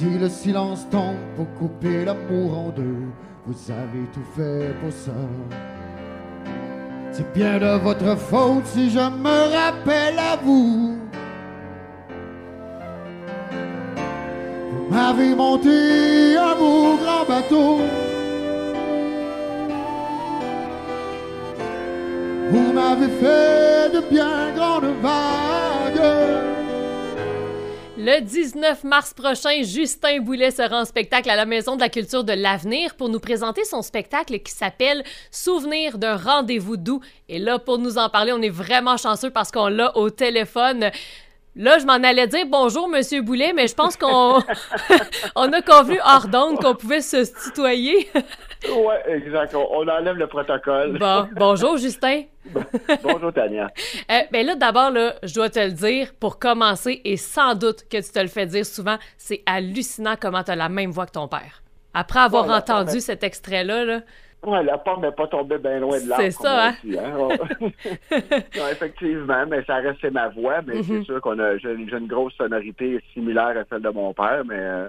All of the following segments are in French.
Si le silence tombe pour couper l'amour en deux, vous avez tout fait pour ça. C'est bien de votre faute si je me rappelle à vous. Vous m'avez monté à vos grand bateau. Vous m'avez fait de bien grandes vagues. Le 19 mars prochain, Justin Boulet sera en spectacle à la Maison de la Culture de l'Avenir pour nous présenter son spectacle qui s'appelle Souvenir d'un rendez-vous doux. Et là, pour nous en parler, on est vraiment chanceux parce qu'on l'a au téléphone. Là, je m'en allais dire bonjour, Monsieur Boulet, mais je pense qu'on on a convenu hors d'onde qu'on pouvait se tutoyer. oui, exact. On, enlève le protocole. Bon, bonjour, Justin. bonjour, Tania. Euh, ben là, d'abord, là, je dois te le dire, pour commencer, et sans doute que tu te le fais dire souvent, c'est hallucinant comment tu as la même voix que ton père. Après avoir entendu cet extrait-là, là, Ouais, la pomme n'est pas tombée bien loin de l'arbre. C'est ça, hein? hein? effectivement, mais ça reste ma voix, mais c'est mhm. sûr qu'on a j'ai une grosse sonorité similaire à celle de mon père, mais euh,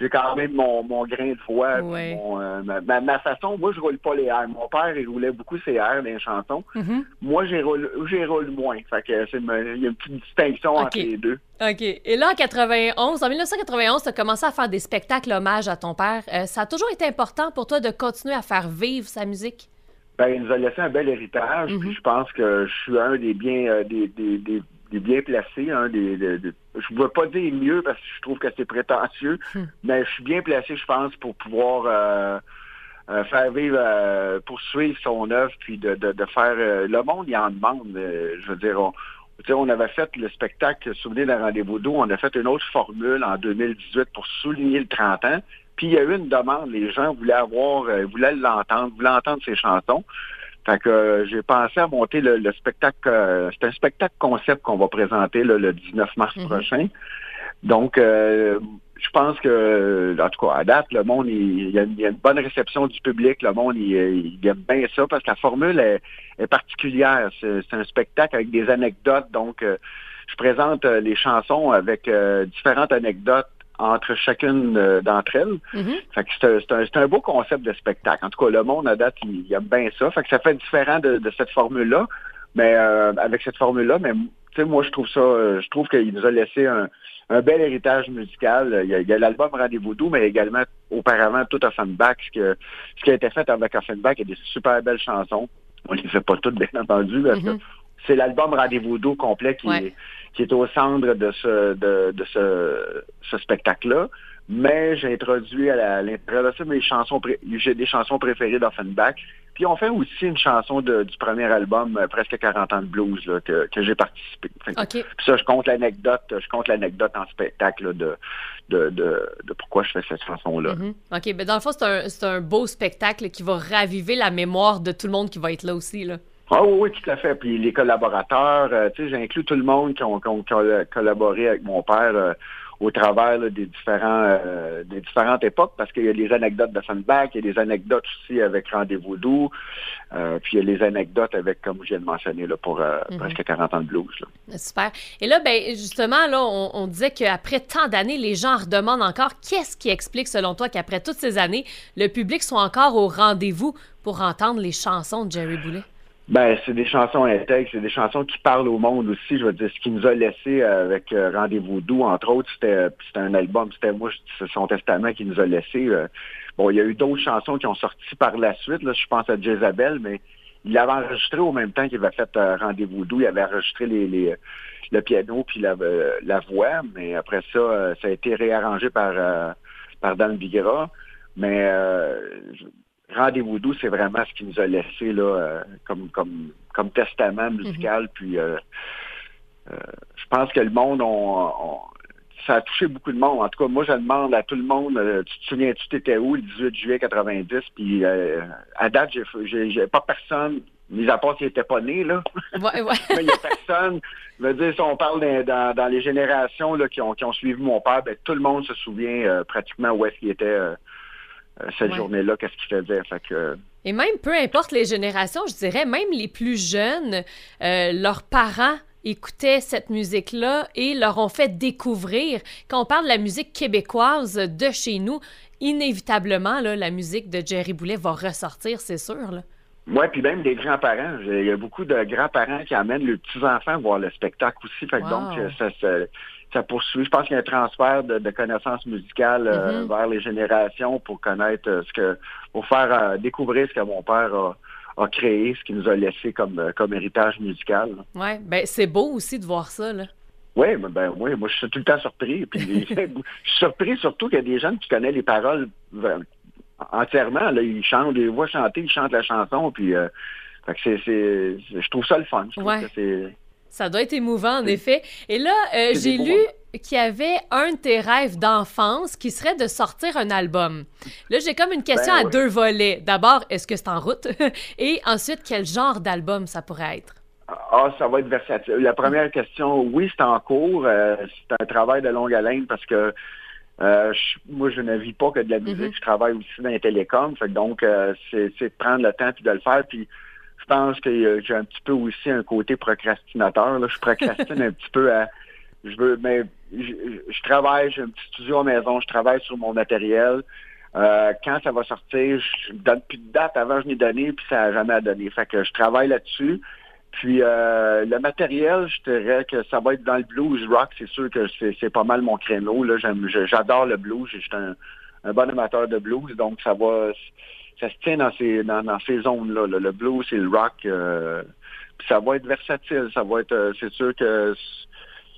j'ai quand même mon, mon grain de voix, euh, ma, ma, façon. Moi, je roule pas les airs. Mon père, il roulait beaucoup ses airs dans les chansons. Mm-hmm. Moi, j'ai roule, roule moins. Fait que c'est il y a une petite distinction entre les deux. OK. Et là, en 91, en 1991, tu as commencé à faire des spectacles hommage à ton père. Euh, ça a toujours été important pour toi de continuer à faire vivre sa musique? Ben, il nous a laissé un bel héritage. Mm-hmm. je pense que je suis un des biens, euh, des, des, des bien placé. Hein, des, je ne veux pas dire mieux parce que je trouve que c'est prétentieux, hmm. mais je suis bien placé, je pense, pour pouvoir euh, euh, faire vivre, euh, poursuivre son œuvre, puis de, de, faire... le monde, il en demande. je veux dire, on, on avait fait le spectacle Souvenir d'un rendez-vous d'eau, on a fait une autre formule en 2018 pour souligner le 30 ans. Puis il y a eu une demande, les gens voulaient avoir, voulaient l'entendre, voulaient entendre ses chansons. Fait que euh, j'ai pensé à monter le, spectacle. Euh, c'est un spectacle concept qu'on va présenter le 19 mars mhm. prochain. Donc, euh, je pense que, en tout cas, à date, le monde, il, y, a, une bonne réception du public. Le monde, il, il aime bien ça parce que la formule est, particulière. C'est un spectacle avec des anecdotes. Donc, je présente les chansons avec différentes anecdotes entre chacune euh, d'entre elles. Mm-hmm. Fait que c'est un, beau concept de spectacle. En tout cas, le monde à date, il, y a bien ça. Fait que ça fait différent de, cette formule-là. Mais euh, avec cette formule-là, mais moi je trouve ça, euh, je trouve qu'il nous a laissé un, bel héritage musical. Il y a, l'album Rendez-vous doux, mais également auparavant tout Offenbach, ce, que, ce qui a été fait avec Offenbach, il y a des super belles chansons. On les fait pas toutes, bien entendu, parce que mm-hmm. C'est l'album Rendez-vous doux complet qui est qui est au centre de ce, de, de ce, ce spectacle-là. Mais j'ai introduit à l'intérieur de ça mes chansons, j'ai des chansons préférées d'Offenbach. Puis on fait aussi une chanson de, du premier album, euh, presque 40 ans de blues, là, que, que j'ai participé. Puis ça, je compte l'anecdote, je compte l'anecdote en spectacle de, de, de, de, pourquoi je fais cette chanson-là. Mm-hmm. OK, mais dans le fond, c'est un, un beau spectacle qui va raviver la mémoire de tout le monde qui va être là aussi, là. Ah oui, tout à fait. Puis les collaborateurs, euh, tu sais, j'inclus tout le monde qui ont, collaboré avec mon père euh, au travers des différents euh, des différentes époques, parce qu'il y a des anecdotes de Funback, il y a des anecdotes aussi avec Rendez-vous doux, puis il y a les anecdotes avec, comme je viens de mentionner, là, pour mhm. presque 40 ans de blues. Super. Et là, ben justement, là, on, on disait qu'après tant d'années, les gens redemandent encore qu'est-ce qui explique, selon toi, qu'après toutes ces années, le public soit encore au rendez-vous pour entendre les chansons de Jerry Boulet? Ben, c'est des chansons intègres, c'est des chansons qui parlent au monde aussi. Je veux dire, ce qu'il nous a laissé avec euh, Rendez-vous doux, entre autres, c'était un album, c'était moi, c'est son testament qui nous a laissé. Euh. bon, il y a eu d'autres chansons qui ont sorti par la suite. Là, je pense à Jezabel, mais il avait enregistré au même temps qu'il avait fait euh, Rendez-vous doux. Il avait enregistré les, les le piano puis la, la voix, mais après ça, ça a été réarrangé par par Dan Bigra. Mais Rendez-vous doux, c'est vraiment ce qui nous a laissé là, euh, comme, comme, comme testament musical. Mhm. Puis euh, euh, je pense que le monde, on, ça a touché beaucoup de monde. En tout cas, moi, je demande à tout le monde, tu te souviens-tu, t'étais où le 18 juillet 90? Puis à date, j'ai, pas personne, mis à part s'il n'était pas né, là. Ouais, ouais. Mais il n'y a personne. Je veux dire, si on parle dans, dans, les générations là, qui, ont, qui ont suivi mon père, ben, tout le monde se souvient pratiquement où est-ce qu'il était euh, cette journée-là, qu'est-ce qu'il faisait. Fait que, et même, peu importe les générations, je dirais, même les plus jeunes, euh, leurs parents écoutaient cette musique-là et leur ont fait découvrir. Quand on parle de la musique québécoise de chez nous, inévitablement, là, la musique de Jerry Boulet va ressortir, c'est sûr. Oui, puis même des grands-parents. Il y a beaucoup de grands-parents qui amènent leurs petits-enfants voir le spectacle aussi. Fait donc, ça, ça, poursuit. Je pense qu'il y a un transfert de, connaissances musicales euh, mm-hmm. vers les générations pour connaître euh, ce que, pour faire euh, découvrir ce que mon père a, créé, ce qu'il nous a laissé comme, comme héritage musical. Oui, ben c'est beau aussi de voir ça, là. Oui, ben, oui, moi je suis tout le temps surpris. Puis, je suis surpris surtout qu'il y a des gens qui connaissent les paroles entièrement. Là, ils chantent, les voix chanter, ils chantent la chanson, puis c'est, je trouve ça le fun. Ça doit être émouvant, en effet. Et là, euh, j'ai lu qu'il y avait un de tes rêves d'enfance qui serait de sortir un album. Là, j'ai comme une question ben à deux volets. D'abord, est-ce que c'est en route? Et ensuite, quel genre d'album ça pourrait être? Ah, ça va être versatile. La première question, oui, c'est en cours. Euh, c'est un travail de longue haleine parce que euh, moi, je ne vis pas que de la musique. Mm-hmm. Je travaille aussi dans les télécoms. donc, euh, c'est de prendre le temps et de le faire. Puis, je pense que j'ai un petit peu aussi un côté procrastinateur. Là. Je procrastine un petit peu à... Je veux, mais je, travaille, j'ai un petit studio à maison, je travaille sur mon matériel. Euh, quand ça va sortir, je donne plus de date. Avant, je n'ai donné, puis ça n'a jamais donné. Fait que je travaille là-dessus. Puis euh, le matériel, je dirais que ça va être dans le blues rock. C'est sûr que c'est pas mal mon créneau. Là, j'adore le blues. Je suis un, bon amateur de blues, donc ça va, ça se tient dans ces dans, ces zones-là. Le blues et le rock. Euh, puis ça va être versatile. Ça va être, euh, c'est sûr que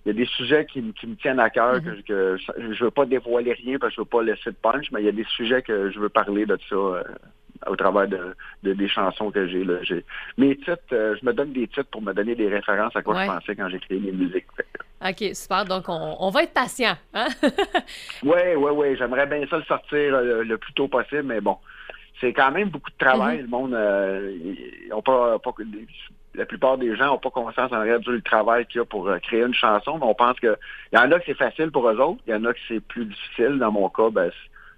il y a des sujets qui, me tiennent à cœur, mm-hmm. que, je, je veux pas dévoiler rien parce que je veux pas laisser de punch, mais il y a des sujets que je veux parler de ça au travers de, des chansons que j'ai. Mes titres, euh, je me donne des titres pour me donner des références à quoi je pensais quand j'ai créé mes musiques. OK, super. Donc, on, va être patient. Hein? oui, oui, oui. J'aimerais bien ça le sortir euh, le plus tôt possible, mais bon, c'est quand même beaucoup de travail. Mm-hmm. Le monde, euh, pas, la plupart des gens n'ont pas conscience en réalité du travail qu'il y a pour créer une chanson, mais on pense que il y en a que c'est facile pour eux autres, il y en a que c'est plus difficile. Dans mon cas, ben,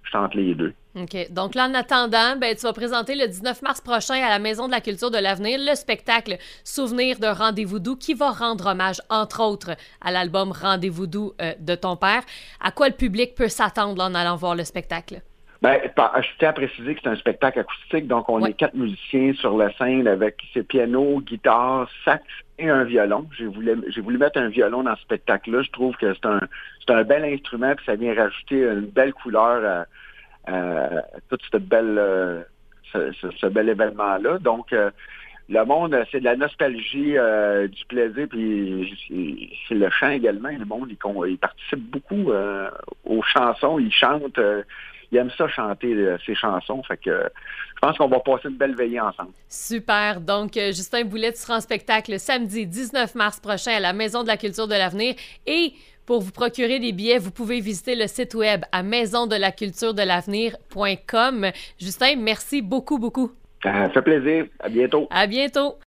je tente les deux. OK. Donc là, en attendant, ben, tu vas présenter le 19 mars prochain à la Maison de la Culture de l'Avenir le spectacle Souvenir d'un rendez-vous doux qui va rendre hommage, entre autres, à l'album Rendez-vous doux euh, de ton père. À quoi le public peut s'attendre en allant voir le spectacle? Ben, je tiens à préciser que c'est un spectacle acoustique, donc on est quatre musiciens sur la scène avec ses pianos, guitare, sax et un violon. J'ai voulu, j'ai voulu mettre un violon dans ce spectacle-là. Je trouve que c'est un, c'est un bel instrument, puis ça vient rajouter une belle couleur à, à toute cette belle, euh, ce, bel événement-là. Donc, euh, le monde, c'est de la nostalgie, euh, du plaisir, puis c'est le chant également. Le monde, il, il participe beaucoup aux chansons, il chante il aime ça chanter euh, ses chansons. Fait que je pense qu'on va passer une belle veillée ensemble. Super. Donc, euh, Justin Boulet, tu seras en spectacle samedi 19 mars prochain à la Maison de la Culture de l'Avenir. Et pour vous procurer des billets, vous pouvez visiter le site web à maisondelaculturedelavenir.com. Justin, merci beaucoup, beaucoup. Ça fait plaisir. À bientôt. À bientôt.